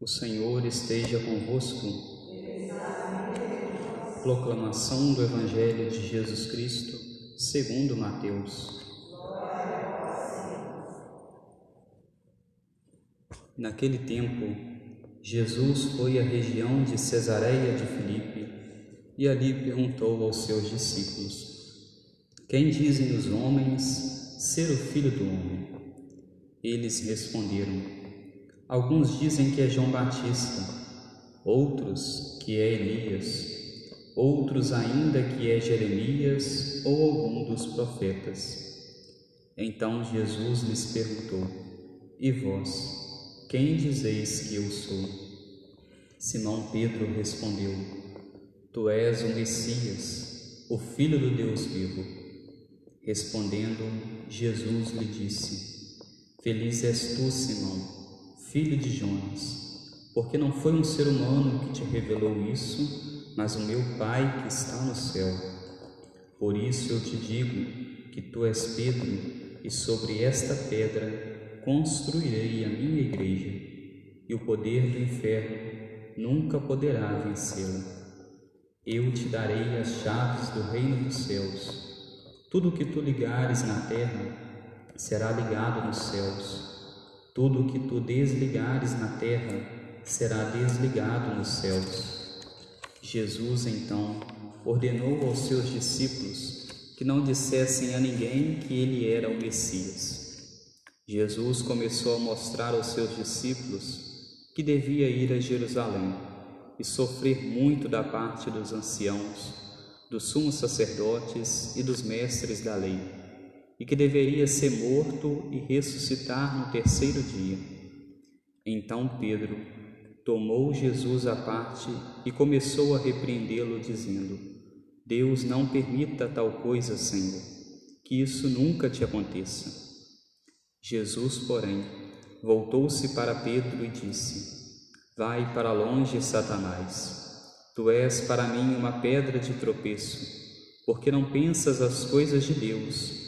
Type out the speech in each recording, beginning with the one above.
O Senhor esteja convosco. Proclamação do Evangelho de Jesus Cristo, segundo Mateus. Naquele tempo, Jesus foi à região de Cesareia de Filipe e ali perguntou aos seus discípulos: Quem dizem os homens ser o filho do homem? Eles responderam: Alguns dizem que é João Batista, outros que é Elias, outros ainda que é Jeremias ou algum dos profetas. Então Jesus lhes perguntou: E vós, quem dizeis que eu sou? Simão Pedro respondeu: Tu és o Messias, o Filho do Deus vivo. Respondendo, Jesus lhe disse: Feliz és tu, Simão filho de Jonas, porque não foi um ser humano que te revelou isso, mas o meu Pai que está no céu. Por isso eu te digo que tu és Pedro, e sobre esta pedra construirei a minha igreja, e o poder do inferno nunca poderá vencê-la. Eu te darei as chaves do reino dos céus. Tudo o que tu ligares na terra será ligado nos céus tudo o que tu desligares na terra será desligado nos céus. Jesus então ordenou aos seus discípulos que não dissessem a ninguém que ele era o Messias. Jesus começou a mostrar aos seus discípulos que devia ir a Jerusalém e sofrer muito da parte dos anciãos, dos sumos sacerdotes e dos mestres da lei e que deveria ser morto e ressuscitar no terceiro dia. Então Pedro tomou Jesus à parte e começou a repreendê-lo, dizendo: Deus não permita tal coisa, Senhor, que isso nunca te aconteça. Jesus, porém, voltou-se para Pedro e disse: Vai para longe, Satanás. Tu és para mim uma pedra de tropeço, porque não pensas as coisas de Deus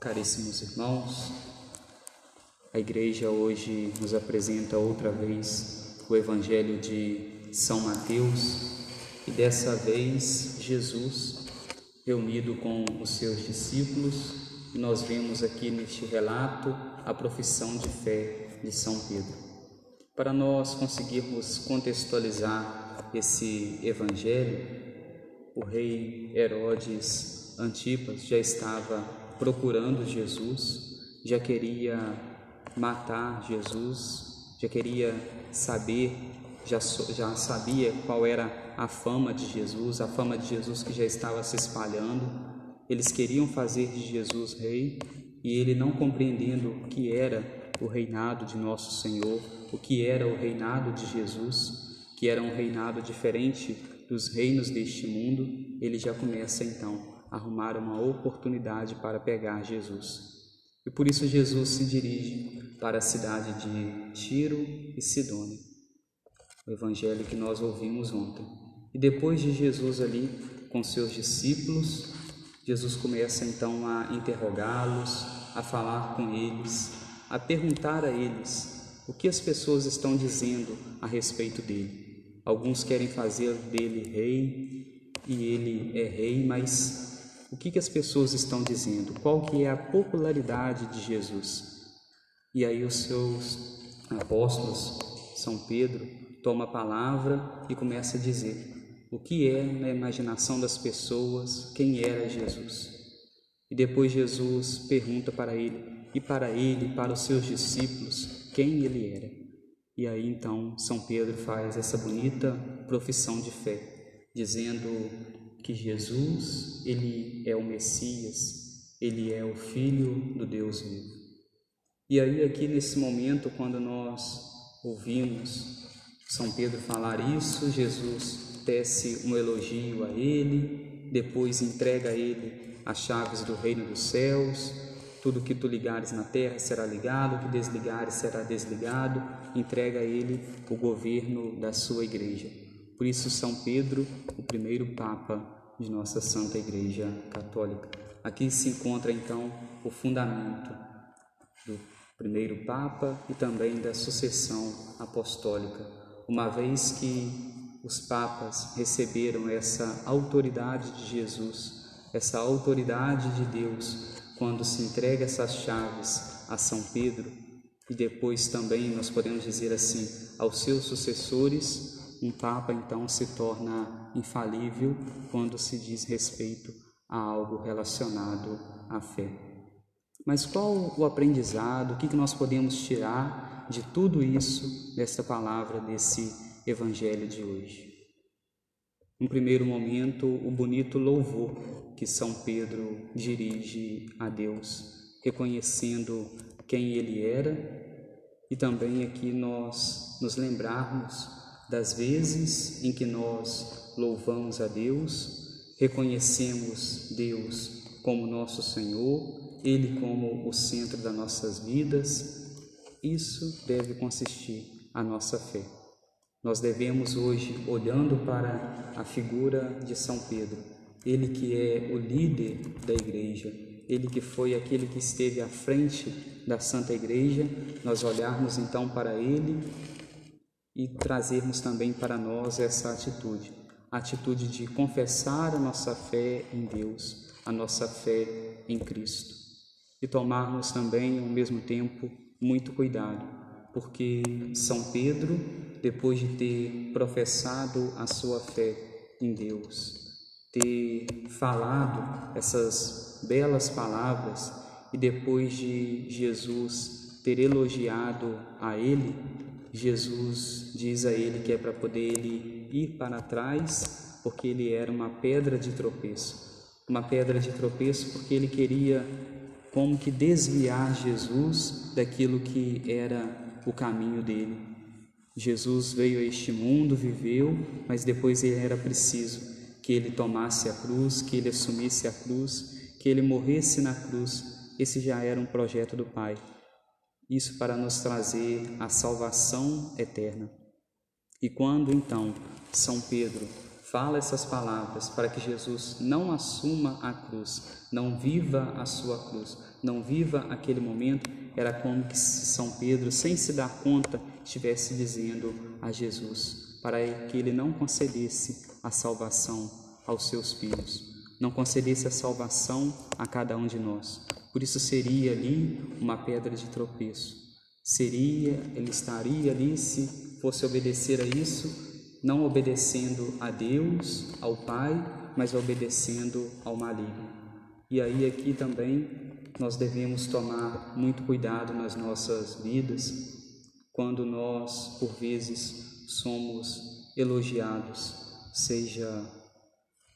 Caríssimos irmãos, a igreja hoje nos apresenta outra vez o Evangelho de São Mateus e dessa vez Jesus reunido com os seus discípulos e nós vemos aqui neste relato a profissão de fé de São Pedro. Para nós conseguirmos contextualizar esse Evangelho, o rei Herodes Antipas já estava procurando Jesus, já queria matar Jesus, já queria saber, já, já sabia qual era a fama de Jesus, a fama de Jesus que já estava se espalhando. Eles queriam fazer de Jesus rei e ele, não compreendendo o que era o reinado de nosso Senhor, o que era o reinado de Jesus, que era um reinado diferente dos reinos deste mundo, ele já começa então arrumar uma oportunidade para pegar Jesus. E por isso Jesus se dirige para a cidade de Tiro e Sidônia, o evangelho que nós ouvimos ontem. E depois de Jesus ali com seus discípulos, Jesus começa então a interrogá-los, a falar com eles, a perguntar a eles o que as pessoas estão dizendo a respeito dele. Alguns querem fazer dele rei e ele é rei, mas o que, que as pessoas estão dizendo, qual que é a popularidade de Jesus. E aí os seus apóstolos, São Pedro, toma a palavra e começa a dizer o que é na imaginação das pessoas, quem era Jesus. E depois Jesus pergunta para ele, e para ele, para os seus discípulos, quem ele era. E aí então São Pedro faz essa bonita profissão de fé, dizendo que Jesus, ele é o Messias, ele é o filho do Deus vivo. E aí aqui nesse momento quando nós ouvimos São Pedro falar isso, Jesus tece um elogio a ele, depois entrega a ele as chaves do reino dos céus. Tudo que tu ligares na terra será ligado, o que desligares será desligado. Entrega a ele o governo da sua igreja. Por isso, São Pedro, o primeiro Papa de nossa Santa Igreja Católica. Aqui se encontra então o fundamento do primeiro Papa e também da sucessão apostólica, uma vez que os papas receberam essa autoridade de Jesus, essa autoridade de Deus, quando se entrega essas chaves a São Pedro e depois também nós podemos dizer assim aos seus sucessores, um papa então se torna infalível quando se diz respeito a algo relacionado à fé. Mas qual o aprendizado, o que nós podemos tirar de tudo isso, dessa palavra, desse evangelho de hoje? Em primeiro momento, o bonito louvor que São Pedro dirige a Deus, reconhecendo quem ele era e também aqui nós nos lembrarmos das vezes em que nós louvamos a Deus, reconhecemos Deus como nosso Senhor ele como o centro das nossas vidas, isso deve consistir a nossa fé. Nós devemos hoje, olhando para a figura de São Pedro, ele que é o líder da igreja, ele que foi aquele que esteve à frente da Santa Igreja, nós olharmos então para ele e trazermos também para nós essa atitude, a atitude de confessar a nossa fé em Deus, a nossa fé em Cristo. E tomarmos também, ao mesmo tempo, muito cuidado, porque São Pedro, depois de ter professado a sua fé em Deus, ter falado essas belas palavras e depois de Jesus ter elogiado a ele, Jesus diz a ele que é para poder ele ir para trás, porque ele era uma pedra de tropeço. Uma pedra de tropeço porque ele queria como que desviar Jesus daquilo que era o caminho dele. Jesus veio a este mundo, viveu, mas depois era preciso que ele tomasse a cruz, que ele assumisse a cruz, que ele morresse na cruz. Esse já era um projeto do Pai. Isso para nos trazer a salvação eterna. E quando então São Pedro fala essas palavras para que Jesus não assuma a cruz, não viva a sua cruz, não viva aquele momento, era como que São Pedro, sem se dar conta, estivesse dizendo a Jesus para que ele não concedesse a salvação aos seus filhos, não concedesse a salvação a cada um de nós. Por isso seria ali uma pedra de tropeço. Seria, ele estaria ali se fosse obedecer a isso, não obedecendo a Deus, ao Pai, mas obedecendo ao maligno. E aí aqui também nós devemos tomar muito cuidado nas nossas vidas quando nós, por vezes, somos elogiados, seja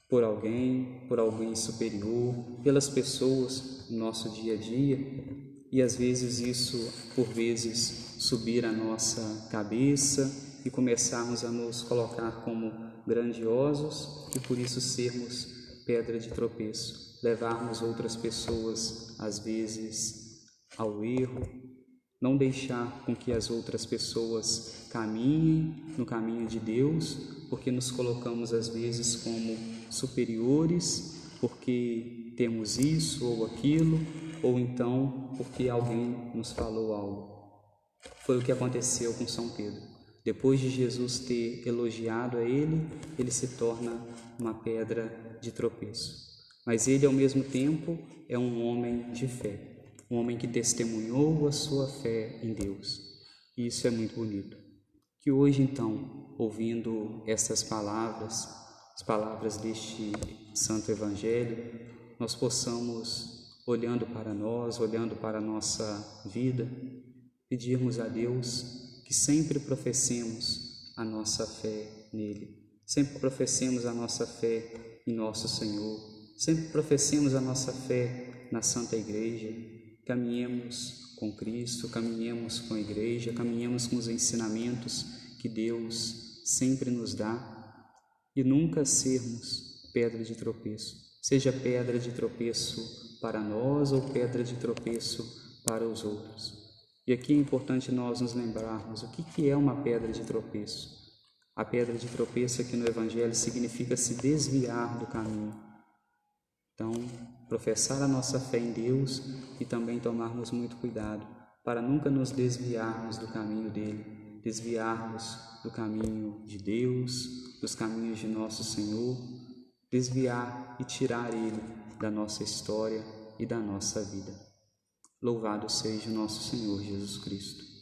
por alguém, por alguém superior, pelas pessoas no nosso dia a dia, e às vezes isso, por vezes, subir a nossa cabeça e começarmos a nos colocar como grandiosos e por isso sermos pedra de tropeço, levarmos outras pessoas às vezes ao erro, não deixar com que as outras pessoas caminhem no caminho de Deus, porque nos colocamos às vezes como superiores, porque temos isso ou aquilo, ou então porque alguém nos falou algo. Foi o que aconteceu com São Pedro. Depois de Jesus ter elogiado a ele, ele se torna uma pedra de tropeço. Mas ele, ao mesmo tempo, é um homem de fé, um homem que testemunhou a sua fé em Deus. E isso é muito bonito. Que hoje, então, ouvindo essas palavras, as palavras deste Santo Evangelho, nós possamos, olhando para nós, olhando para a nossa vida, pedirmos a Deus que sempre professemos a nossa fé nele, sempre professemos a nossa fé em nosso Senhor, sempre professemos a nossa fé na Santa Igreja, caminhemos com Cristo, caminhemos com a Igreja, caminhemos com os ensinamentos que Deus sempre nos dá e nunca sermos pedra de tropeço, seja pedra de tropeço para nós ou pedra de tropeço para os outros. E aqui é importante nós nos lembrarmos o que, que é uma pedra de tropeço. A pedra de tropeço aqui no Evangelho significa se desviar do caminho. Então, professar a nossa fé em Deus e também tomarmos muito cuidado para nunca nos desviarmos do caminho dele, desviarmos do caminho de Deus, dos caminhos de nosso Senhor, desviar e tirar ele da nossa história e da nossa vida. Louvado seja o nosso Senhor Jesus Cristo.